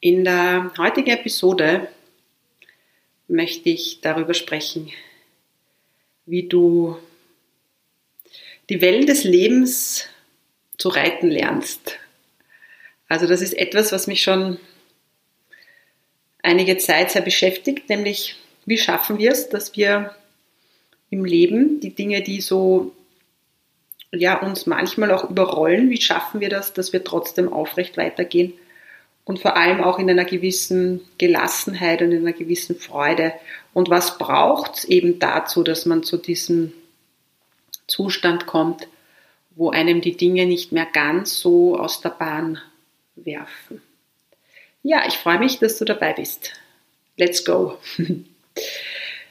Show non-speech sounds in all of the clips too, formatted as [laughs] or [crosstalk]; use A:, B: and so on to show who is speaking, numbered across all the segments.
A: In der heutigen Episode möchte ich darüber sprechen, wie du die Wellen des Lebens zu reiten lernst. Also das ist etwas, was mich schon einige Zeit sehr beschäftigt, nämlich wie schaffen wir es, dass wir im Leben, die Dinge, die so ja, uns manchmal auch überrollen, wie schaffen wir das, dass wir trotzdem aufrecht weitergehen und vor allem auch in einer gewissen Gelassenheit und in einer gewissen Freude. Und was braucht es eben dazu, dass man zu diesem Zustand kommt, wo einem die Dinge nicht mehr ganz so aus der Bahn werfen. Ja, ich freue mich, dass du dabei bist. Let's go. [laughs]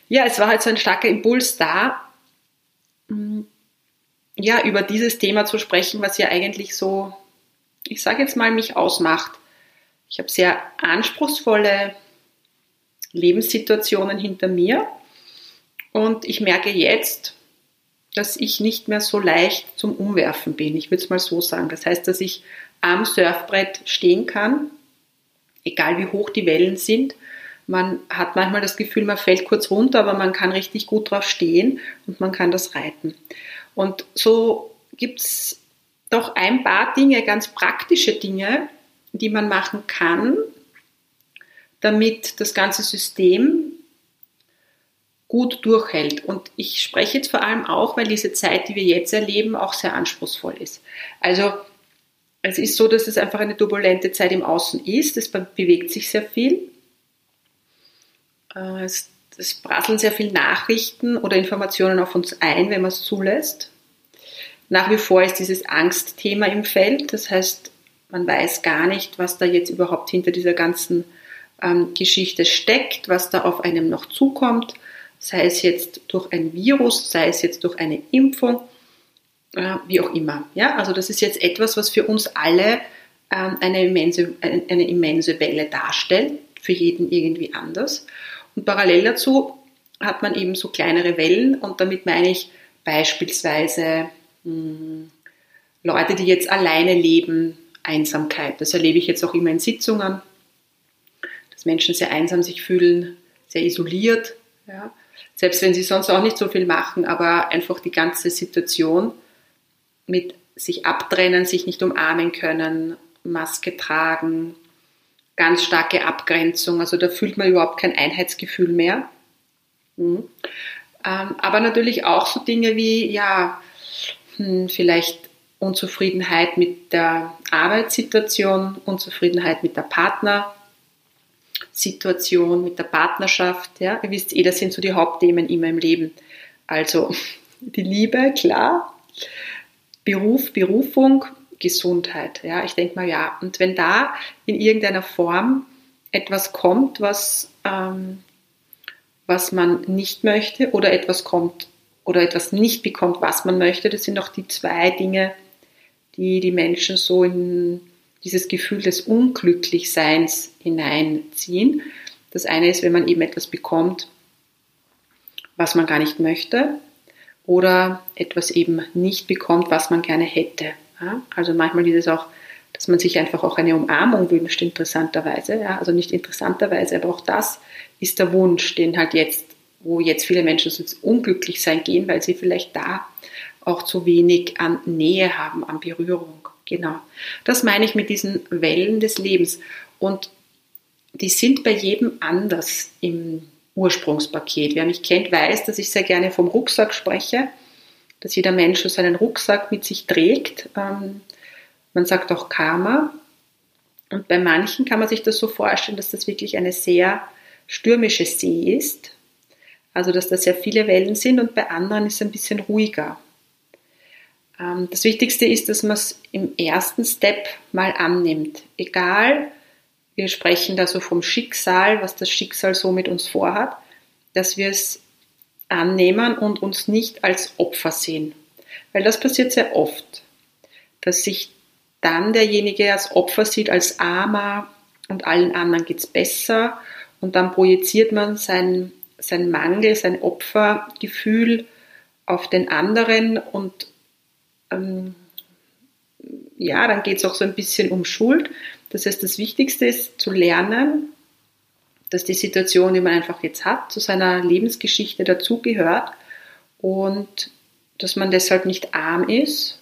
A: Ja, es war halt so ein starker Impuls da, mm, ja, über dieses Thema zu sprechen, was ja eigentlich so, ich sage jetzt mal, mich ausmacht. Ich habe sehr anspruchsvolle Lebenssituationen hinter mir und ich merke jetzt, dass ich nicht mehr so leicht zum Umwerfen bin. Ich würde es mal so sagen. Das heißt, dass ich am Surfbrett stehen kann, egal wie hoch die Wellen sind man hat manchmal das Gefühl, man fällt kurz runter, aber man kann richtig gut drauf stehen und man kann das reiten. Und so gibt es doch ein paar Dinge, ganz praktische Dinge, die man machen kann, damit das ganze System gut durchhält. Und ich spreche jetzt vor allem auch, weil diese Zeit, die wir jetzt erleben, auch sehr anspruchsvoll ist. Also es ist so, dass es einfach eine turbulente Zeit im Außen ist. Es bewegt sich sehr viel. Äh, es, es prasseln sehr viele Nachrichten oder Informationen auf uns ein, wenn man es zulässt. Nach wie vor ist dieses Angstthema im Feld. Das heißt, man weiß gar nicht, was da jetzt überhaupt hinter dieser ganzen ähm, Geschichte steckt, was da auf einem noch zukommt, sei es jetzt durch ein Virus, sei es jetzt durch eine Impfung, äh, wie auch immer. Ja, also das ist jetzt etwas, was für uns alle ähm, eine, immense, eine, eine immense Welle darstellt, für jeden irgendwie anders. Und parallel dazu hat man eben so kleinere Wellen und damit meine ich beispielsweise mh, hm, Leute, die jetzt alleine leben, Einsamkeit. Das erlebe ich jetzt auch immer in Sitzungen, dass Menschen sehr einsam sich fühlen, sehr isoliert. Ja. Selbst wenn sie sonst auch nicht so viel machen, aber einfach die ganze Situation mit sich abtrennen, sich nicht umarmen können, Maske tragen, ganz starke Abgrenzung. Also da fühlt man überhaupt kein Einheitsgefühl mehr. Mhm. Aber natürlich auch so Dinge wie, ja, hm, vielleicht Unzufriedenheit mit der Arbeitssituation, Unzufriedenheit mit der Partnersituation, mit der Partnerschaft. Ja, ihr wisst eh, das sind so die Hauptthemen immer im Leben. Also [laughs] die Liebe, klar, Beruf, Berufung, Gesundheit. Ja, ich denke mal, ja. Und wenn da in irgendeiner Form etwas kommt, was, ähm, was man nicht möchte oder etwas kommt oder etwas nicht bekommt, was man möchte, das sind doch die zwei Dinge, die die Menschen so in dieses Gefühl des Unglücklichseins hineinziehen. Das eine ist, wenn man eben etwas bekommt, was man gar nicht möchte oder etwas eben nicht bekommt, was man gerne hätte. Also manchmal ist es auch, dass man sich einfach auch eine Umarmung wünscht, interessanterweise. Also nicht interessanterweise, aber auch das ist der Wunsch, den halt jetzt, wo jetzt viele Menschen so unglücklich sein gehen, weil sie vielleicht da auch zu wenig an Nähe haben, an Berührung. Genau. Das meine ich mit diesen Wellen des Lebens. Und die sind bei jedem anders im Ursprungspaket. Wer mich kennt, weiß, dass ich sehr gerne vom Rucksack spreche, dass jeder Mensch so seinen Rucksack mit sich trägt. Ähm, man sagt auch Karma. Und bei manchen kann man sich das so vorstellen, dass das wirklich eine sehr stürmische See ist. Also, dass da sehr viele Wellen sind und bei anderen ist es ein bisschen ruhiger. Ähm, das Wichtigste ist, dass man es im ersten Step mal annimmt. Egal, wir sprechen da so vom Schicksal, was das Schicksal so mit uns vorhat, dass wir es annehmen und uns nicht als Opfer sehen. Weil das passiert sehr oft, dass sich dann derjenige als Opfer sieht, als Armer und allen anderen geht es besser und dann projiziert man sein, sein Mangel, sein Opfergefühl auf den anderen und ähm, ja, dann geht es auch so ein bisschen um Schuld. Das heißt, das Wichtigste ist zu lernen, dass die Situation, die man einfach jetzt hat, zu seiner Lebensgeschichte dazugehört und dass man deshalb nicht arm ist,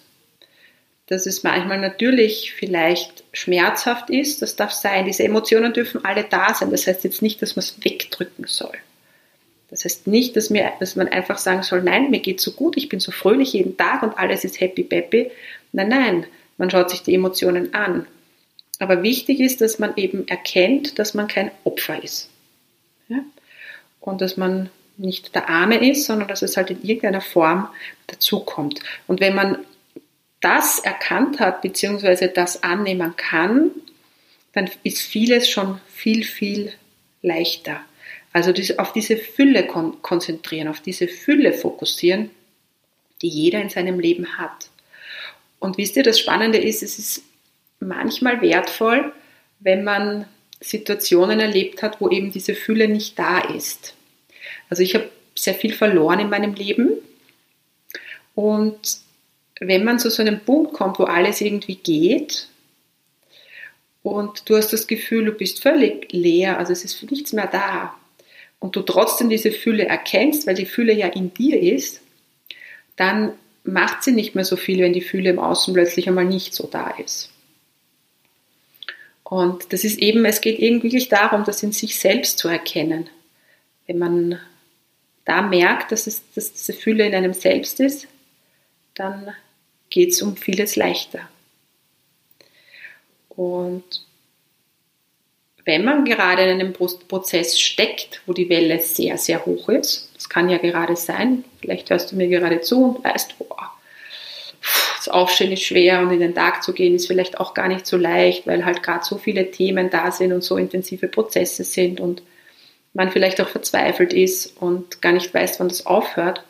A: dass es manchmal natürlich vielleicht schmerzhaft ist, das darf sein. Diese Emotionen dürfen alle da sein. Das heißt jetzt nicht, dass man es wegdrücken soll. Das heißt nicht, dass, mir, dass man einfach sagen soll, nein, mir geht so gut, ich bin so fröhlich jeden Tag und alles ist happy peppy. Nein, nein, man schaut sich die Emotionen an. Aber wichtig ist, dass man eben erkennt, dass man kein Opfer ist. Ja? Und dass man nicht der Arme ist, sondern dass es halt in irgendeiner Form dazukommt. Und wenn man das erkannt hat, beziehungsweise das annehmen kann, dann ist vieles schon viel, viel leichter. Also auf diese Fülle konzentrieren, auf diese Fülle fokussieren, die jeder in seinem Leben hat. Und wisst ihr, das Spannende ist, es ist manchmal wertvoll, wenn man Situationen erlebt hat, wo eben diese Fülle nicht da ist. Also ich habe sehr viel verloren in meinem Leben und wenn man zu so einem Punkt kommt, wo alles irgendwie geht und du hast das Gefühl, du bist völlig leer, also es ist nichts mehr da und du trotzdem diese Fülle erkennst, weil die Fülle ja in dir ist, dann macht sie nicht mehr so viel, wenn die Fülle im Außen plötzlich einmal nicht so da ist. Und das ist eben, es geht eben wirklich darum, das in sich selbst zu erkennen. Wenn man da merkt, dass, es, dass diese Fülle in einem selbst ist, dann geht es um vieles leichter. Und wenn man gerade in einem Prozess steckt, wo die Welle sehr, sehr hoch ist, das kann ja gerade sein, vielleicht hörst du mir gerade zu und weißt, boah, das Aufstehen ist schwer und in den Tag zu gehen ist vielleicht auch gar nicht so leicht, weil halt gerade so viele Themen da sind und so intensive Prozesse sind und man vielleicht auch verzweifelt ist und gar nicht weiß, wann das aufhört,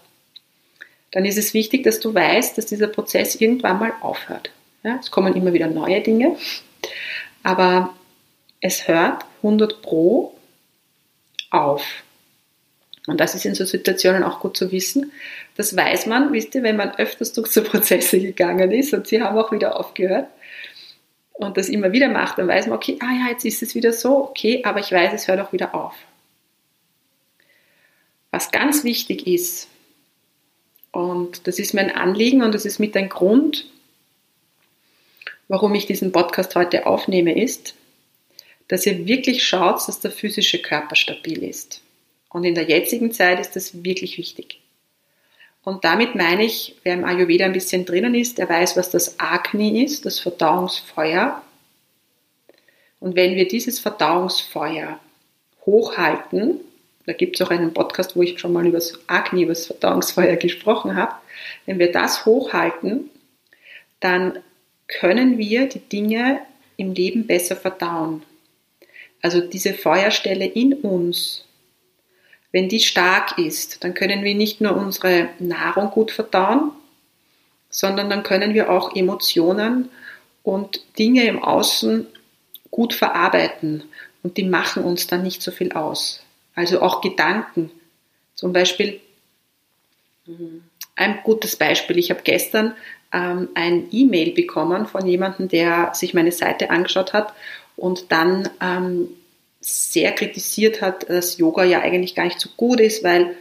A: dann ist es wichtig, dass du weißt, dass dieser Prozess irgendwann mal aufhört. Ja, es kommen immer wieder neue Dinge, aber es hört 100 Pro auf. Und das ist in so Situationen auch gut zu wissen. Das weiß man, wisst ihr, wenn man öfters durch so Prozesse [laughs] gegangen ist und sie haben auch wieder aufgehört und das immer wieder macht, dann weiß man, okay, ah ja, jetzt ist es wieder so, okay, aber ich weiß, es hört auch wieder auf. Was ganz wichtig ist, und das ist mein Anliegen und das ist mit ein Grund, warum ich diesen Podcast heute aufnehme, ist, dass ihr wirklich schaut, dass der physische Körper stabil ist. Und in der jetzigen Zeit ist das wirklich wichtig. Und damit meine ich, wer im Ayurveda ein bisschen drinnen ist, der weiß, was das Agni ist, das Verdauungsfeuer. Und wenn wir dieses Verdauungsfeuer hochhalten, da gibt es auch einen Podcast, wo ich schon mal über das Agni, über das Verdauungsfeuer [laughs] gesprochen habe, wenn wir das hochhalten, dann können wir die Dinge im Leben besser verdauen. Also diese Feuerstelle in uns, wenn die stark ist, dann können wir nicht nur unsere Nahrung gut verdauen, sondern dann können wir auch Emotionen und Dinge im Außen gut verarbeiten und die machen uns dann nicht so viel aus. Also auch Gedanken. Zum Beispiel, ein gutes Beispiel, ich habe gestern ähm, ein E-Mail bekommen von jemandem, der sich meine Seite angeschaut hat und dann ähm, sehr kritisiert hat, dass Yoga ja eigentlich gar nicht so gut ist, weil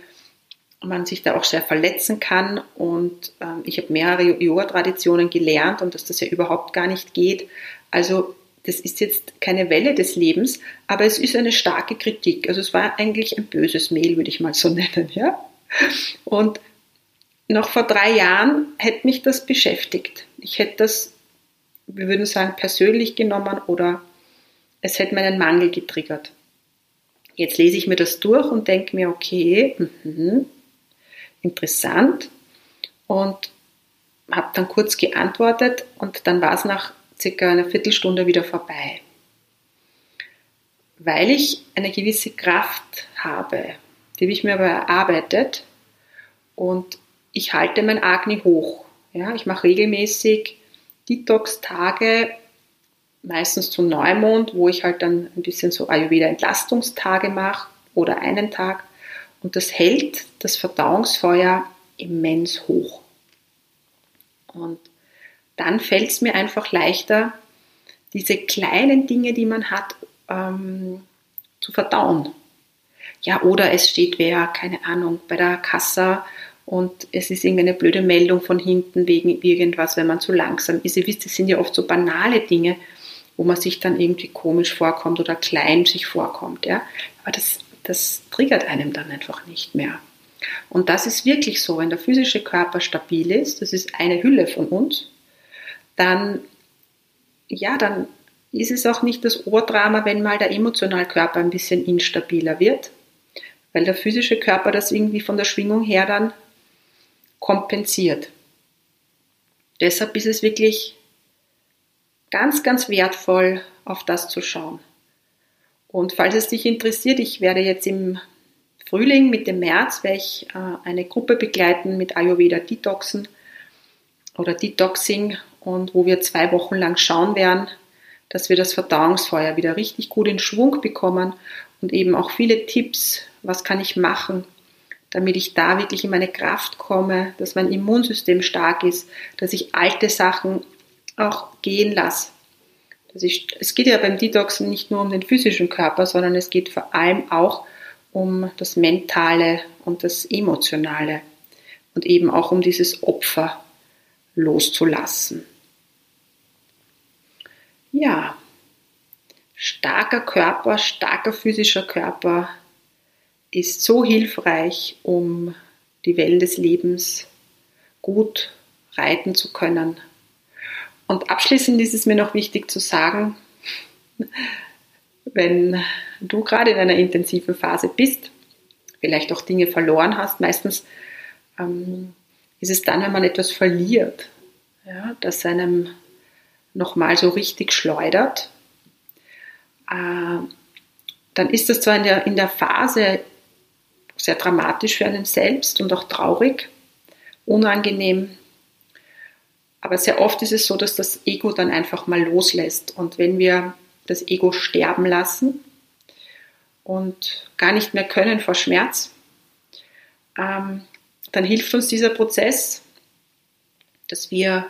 A: man sich da auch sehr verletzen kann. Und ähm, ich habe mehrere Yoga-Traditionen gelernt und dass das ja überhaupt gar nicht geht. Also das ist jetzt keine Welle des Lebens, aber es ist eine starke Kritik. Also es war eigentlich ein böses Mail, würde ich mal so [laughs] nennen, ja. Und noch vor drei Jahren hätte mich das beschäftigt. Ich hätte das, wir würden sagen, persönlich genommen oder es hätte meinen Mangel getriggert. Jetzt lese ich mir das durch und denke mir, okay, mh, interessant. Und habe dann kurz geantwortet und dann war es nach circa einer Viertelstunde wieder vorbei. Weil ich eine gewisse Kraft habe, die habe ich mir aber erarbeitet und ich halte mein Agni hoch. Ja, ich mache regelmäßig Detox-Tage, meistens zum Neumond, wo ich halt dann ein bisschen so Ayurveda-Entlastungstage mache oder einen Tag. Und das hält das Verdauungsfeuer immens hoch. Und dann fällt es mir einfach leichter, diese kleinen Dinge, die man hat, ähm, zu verdauen. Ja, oder es steht wer, keine Ahnung, bei der Kasse und es ist irgendeine blöde Meldung von hinten wegen irgendwas, wenn man zu langsam ist. Ihr wisst, das sind ja oft so banale Dinge, wo man sich dann irgendwie komisch vorkommt oder klein sich vorkommt. Ja? Aber das, das triggert einem dann einfach nicht mehr. Und das ist wirklich so, wenn der physische Körper stabil ist, das ist eine Hülle von uns, dann, ja, dann ist es auch nicht das Ohrdrama, wenn mal der emotionale Körper ein bisschen instabiler wird, weil der physische Körper das irgendwie von der Schwingung her dann kompensiert. Deshalb ist es wirklich ganz, ganz wertvoll, auf das zu schauen. Und falls es dich interessiert, ich werde jetzt im Frühling, Mitte März, werde ich äh, eine Gruppe begleiten mit Ayurveda Detoxen oder Detoxing und wo wir zwei Wochen lang schauen werden, dass wir das Verdauungsfeuer wieder richtig gut in Schwung bekommen und eben auch viele Tipps, was kann ich machen, damit ich da wirklich in meine Kraft komme, dass mein Immunsystem stark ist, dass ich alte Sachen auch gehen lasse. Ich, es geht ja beim Detoxen nicht nur um den physischen Körper, sondern es geht vor allem auch um das Mentale und das Emotionale und eben auch um dieses Opfer loszulassen. Ja, starker Körper, starker physischer Körper ist so hilfreich, um die Wellen des Lebens gut reiten zu können. Und abschließend ist es mir noch wichtig zu sagen, wenn du gerade in einer intensiven Phase bist, vielleicht auch Dinge verloren hast, meistens ähm, ist es dann, wenn man etwas verliert, ja, das einem nochmal so richtig schleudert, äh, dann ist das zwar in der, in der Phase sehr dramatisch für einen selbst und auch traurig, unangenehm, aber sehr oft ist es so, dass das Ego dann einfach mal loslässt. Und wenn wir das Ego sterben lassen und gar nicht mehr können vor Schmerz, ähm, dann hilft uns dieser Prozess, dass wir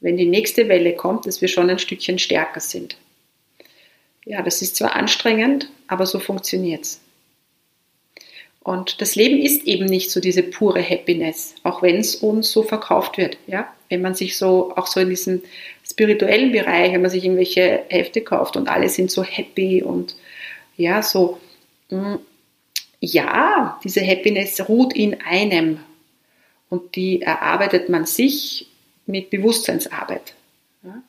A: wenn die nächste Welle kommt, dass wir schon ein Stückchen stärker sind. Ja, das ist zwar anstrengend, aber so funktioniert es. Und das Leben ist eben nicht so diese pure Happiness, auch wenn es uns so verkauft wird. Ja? Wenn man sich so, auch so in diesem spirituellen Bereich, wenn man sich irgendwelche Hefte kauft und alle sind so happy und ja, so, mm, ja, diese Happiness ruht in einem und die erarbeitet man sich mit Bewusstseinsarbeit. Ja.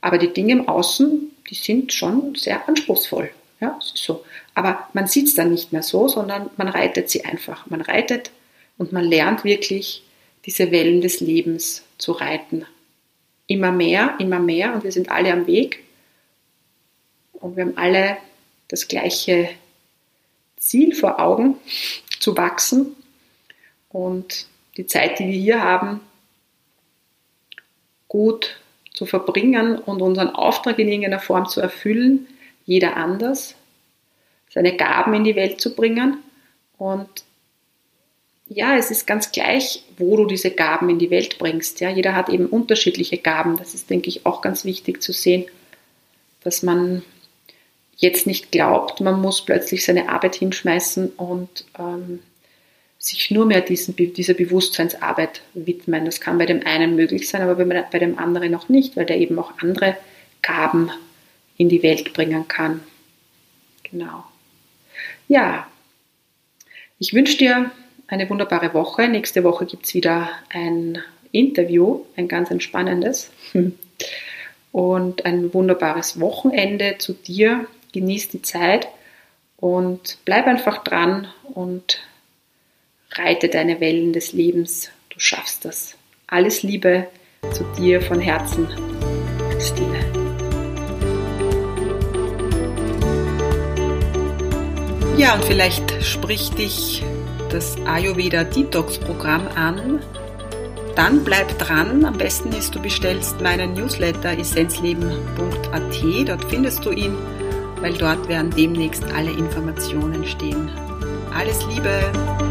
A: Aber die Dinge im Außen, die sind schon sehr anspruchsvoll. Ja, so. Aber man sieht es dann nicht mehr so, sondern man reitet sie einfach. Man reitet und man lernt wirklich diese Wellen des Lebens zu reiten. Immer mehr, immer mehr und wir sind alle am Weg und wir haben alle das gleiche Ziel vor Augen, zu wachsen und die Zeit, die wir hier haben, gut zu verbringen und unseren Auftrag in irgendeiner Form zu erfüllen, jeder anders, seine Gaben in die Welt zu bringen. Und ja, es ist ganz gleich, wo du diese Gaben in die Welt bringst. Ja, jeder hat eben unterschiedliche Gaben. Das ist, denke ich, auch ganz wichtig zu sehen, dass man jetzt nicht glaubt, man muss plötzlich seine Arbeit hinschmeißen und ähm, sich nur mehr diesen, dieser Bewusstseinsarbeit widmen. Das kann bei dem einen möglich sein, aber bei dem anderen noch nicht, weil der eben auch andere Gaben in die Welt bringen kann. Genau. Ja, ich wünsche dir eine wunderbare Woche. Nächste Woche gibt es wieder ein Interview, ein ganz entspannendes. [laughs] Und ein wunderbares Wochenende zu dir. Genieß die Zeit und bleib einfach dran und reite deine Wellen des Lebens. Du schaffst das. Alles Liebe zu dir von Herzen, Stine. Ja, und vielleicht spricht dich das Ayurveda Detox Programm an. Dann bleib dran. Am besten ist, du bestellst meinen Newsletter essenzleben.at. Dort findest du ihn, weil dort werden demnächst alle Informationen stehen. Alles Liebe!